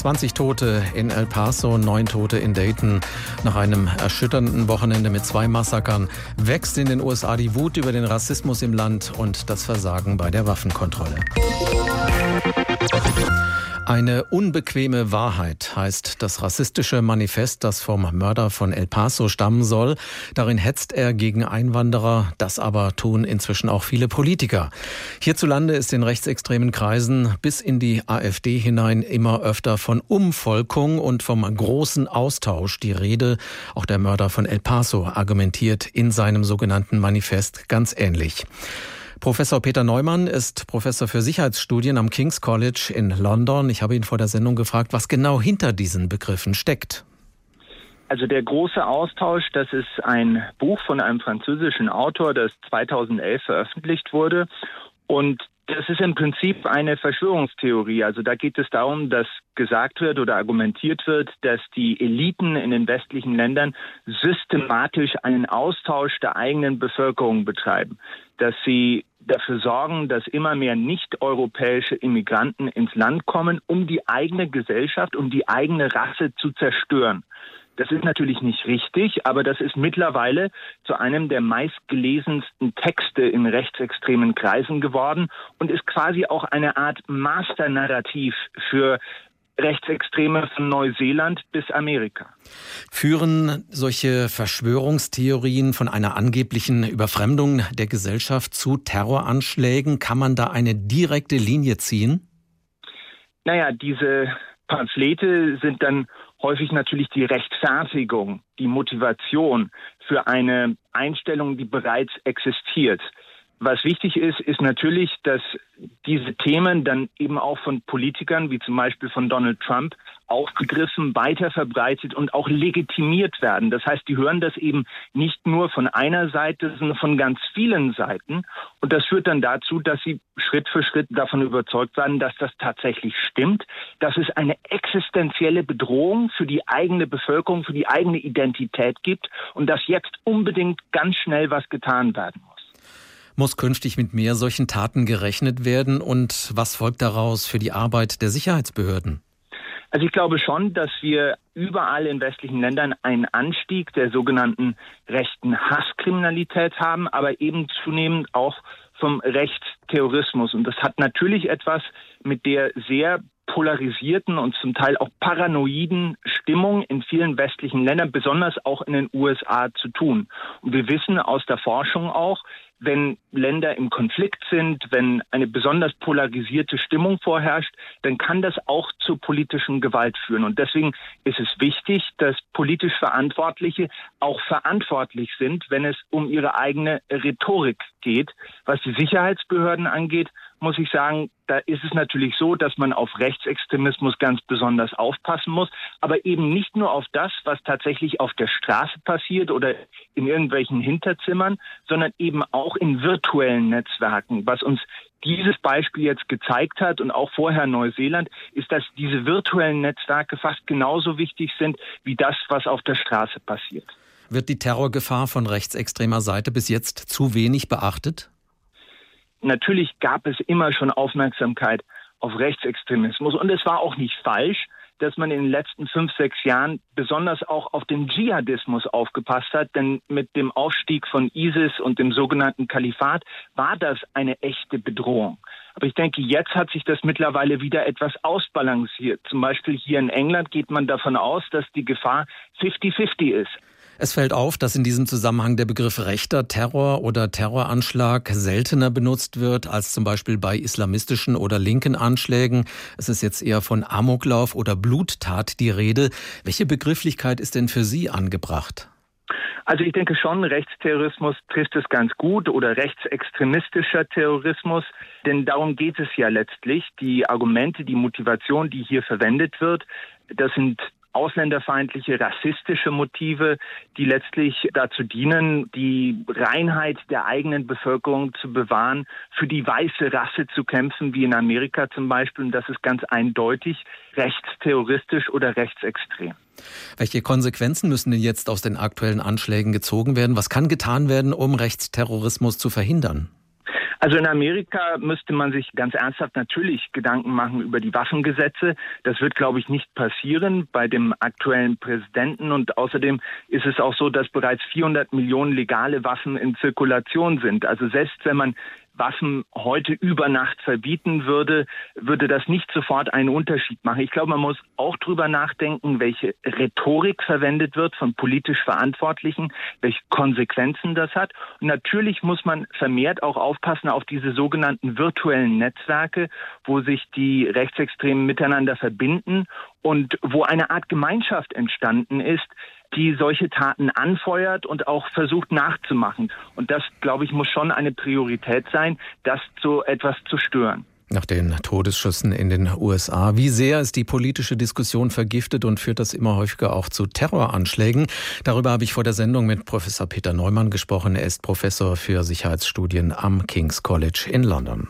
20 Tote in El Paso, 9 Tote in Dayton. Nach einem erschütternden Wochenende mit zwei Massakern wächst in den USA die Wut über den Rassismus im Land und das Versagen bei der Waffenkontrolle. Eine unbequeme Wahrheit heißt das rassistische Manifest, das vom Mörder von El Paso stammen soll. Darin hetzt er gegen Einwanderer. Das aber tun inzwischen auch viele Politiker. Hierzulande ist in rechtsextremen Kreisen bis in die AfD hinein immer öfter von Umvolkung und vom großen Austausch die Rede. Auch der Mörder von El Paso argumentiert in seinem sogenannten Manifest ganz ähnlich. Professor Peter Neumann ist Professor für Sicherheitsstudien am King's College in London. Ich habe ihn vor der Sendung gefragt, was genau hinter diesen Begriffen steckt. Also der große Austausch, das ist ein Buch von einem französischen Autor, das 2011 veröffentlicht wurde. Und das ist im Prinzip eine Verschwörungstheorie. Also da geht es darum, dass gesagt wird oder argumentiert wird, dass die Eliten in den westlichen Ländern systematisch einen Austausch der eigenen Bevölkerung betreiben, dass sie dafür sorgen, dass immer mehr nicht-europäische Immigranten ins Land kommen, um die eigene Gesellschaft, um die eigene Rasse zu zerstören. Das ist natürlich nicht richtig, aber das ist mittlerweile zu einem der meistgelesensten Texte in rechtsextremen Kreisen geworden und ist quasi auch eine Art Masternarrativ für Rechtsextreme von Neuseeland bis Amerika. Führen solche Verschwörungstheorien von einer angeblichen Überfremdung der Gesellschaft zu Terroranschlägen? Kann man da eine direkte Linie ziehen? Naja, diese Pamphlete sind dann häufig natürlich die Rechtfertigung, die Motivation für eine Einstellung, die bereits existiert. Was wichtig ist, ist natürlich, dass diese Themen dann eben auch von Politikern, wie zum Beispiel von Donald Trump, aufgegriffen, weiter verbreitet und auch legitimiert werden. Das heißt, die hören das eben nicht nur von einer Seite, sondern von ganz vielen Seiten. Und das führt dann dazu, dass sie Schritt für Schritt davon überzeugt werden, dass das tatsächlich stimmt, dass es eine existenzielle Bedrohung für die eigene Bevölkerung, für die eigene Identität gibt und dass jetzt unbedingt ganz schnell was getan werden muss. Muss künftig mit mehr solchen Taten gerechnet werden? Und was folgt daraus für die Arbeit der Sicherheitsbehörden? Also ich glaube schon, dass wir überall in westlichen Ländern einen Anstieg der sogenannten rechten Hasskriminalität haben, aber eben zunehmend auch vom Rechtsterrorismus. Und das hat natürlich etwas mit der sehr polarisierten und zum Teil auch paranoiden Stimmung in vielen westlichen Ländern, besonders auch in den USA zu tun. Und wir wissen aus der Forschung auch, wenn Länder im Konflikt sind, wenn eine besonders polarisierte Stimmung vorherrscht, dann kann das auch zur politischen Gewalt führen. Und deswegen ist es wichtig, dass politisch Verantwortliche auch verantwortlich sind, wenn es um ihre eigene Rhetorik geht. Was die Sicherheitsbehörden angeht, muss ich sagen, da ist es natürlich so, dass man auf Rechtsextremismus ganz besonders aufpassen muss, aber eben nicht nur auf das, was tatsächlich auf der Straße passiert oder in irgendwelchen Hinterzimmern, sondern eben auch in virtuellen Netzwerken. Was uns dieses Beispiel jetzt gezeigt hat und auch vorher Neuseeland, ist, dass diese virtuellen Netzwerke fast genauso wichtig sind wie das, was auf der Straße passiert. Wird die Terrorgefahr von rechtsextremer Seite bis jetzt zu wenig beachtet? Natürlich gab es immer schon Aufmerksamkeit auf Rechtsextremismus und es war auch nicht falsch, dass man in den letzten fünf, sechs Jahren besonders auch auf den Dschihadismus aufgepasst hat, denn mit dem Aufstieg von ISIS und dem sogenannten Kalifat war das eine echte Bedrohung. Aber ich denke, jetzt hat sich das mittlerweile wieder etwas ausbalanciert. Zum Beispiel hier in England geht man davon aus, dass die Gefahr 50-50 ist. Es fällt auf, dass in diesem Zusammenhang der Begriff rechter Terror oder Terroranschlag seltener benutzt wird als zum Beispiel bei islamistischen oder linken Anschlägen. Es ist jetzt eher von Amoklauf oder Bluttat die Rede. Welche Begrifflichkeit ist denn für Sie angebracht? Also ich denke schon, Rechtsterrorismus trifft es ganz gut oder rechtsextremistischer Terrorismus, denn darum geht es ja letztlich. Die Argumente, die Motivation, die hier verwendet wird, das sind ausländerfeindliche, rassistische Motive, die letztlich dazu dienen, die Reinheit der eigenen Bevölkerung zu bewahren, für die weiße Rasse zu kämpfen, wie in Amerika zum Beispiel. Und das ist ganz eindeutig rechtsterroristisch oder rechtsextrem. Welche Konsequenzen müssen denn jetzt aus den aktuellen Anschlägen gezogen werden? Was kann getan werden, um Rechtsterrorismus zu verhindern? Also in Amerika müsste man sich ganz ernsthaft natürlich Gedanken machen über die Waffengesetze. Das wird, glaube ich, nicht passieren bei dem aktuellen Präsidenten. Und außerdem ist es auch so, dass bereits 400 Millionen legale Waffen in Zirkulation sind. Also selbst wenn man Waffen heute über Nacht verbieten würde, würde das nicht sofort einen Unterschied machen. Ich glaube, man muss auch drüber nachdenken, welche Rhetorik verwendet wird von politisch Verantwortlichen, welche Konsequenzen das hat. Und natürlich muss man vermehrt auch aufpassen auf diese sogenannten virtuellen Netzwerke, wo sich die Rechtsextremen miteinander verbinden und wo eine Art Gemeinschaft entstanden ist, die solche Taten anfeuert und auch versucht nachzumachen. Und das, glaube ich, muss schon eine Priorität sein, das so etwas zu stören. Nach den Todesschüssen in den USA. Wie sehr ist die politische Diskussion vergiftet und führt das immer häufiger auch zu Terroranschlägen? Darüber habe ich vor der Sendung mit Professor Peter Neumann gesprochen. Er ist Professor für Sicherheitsstudien am King's College in London.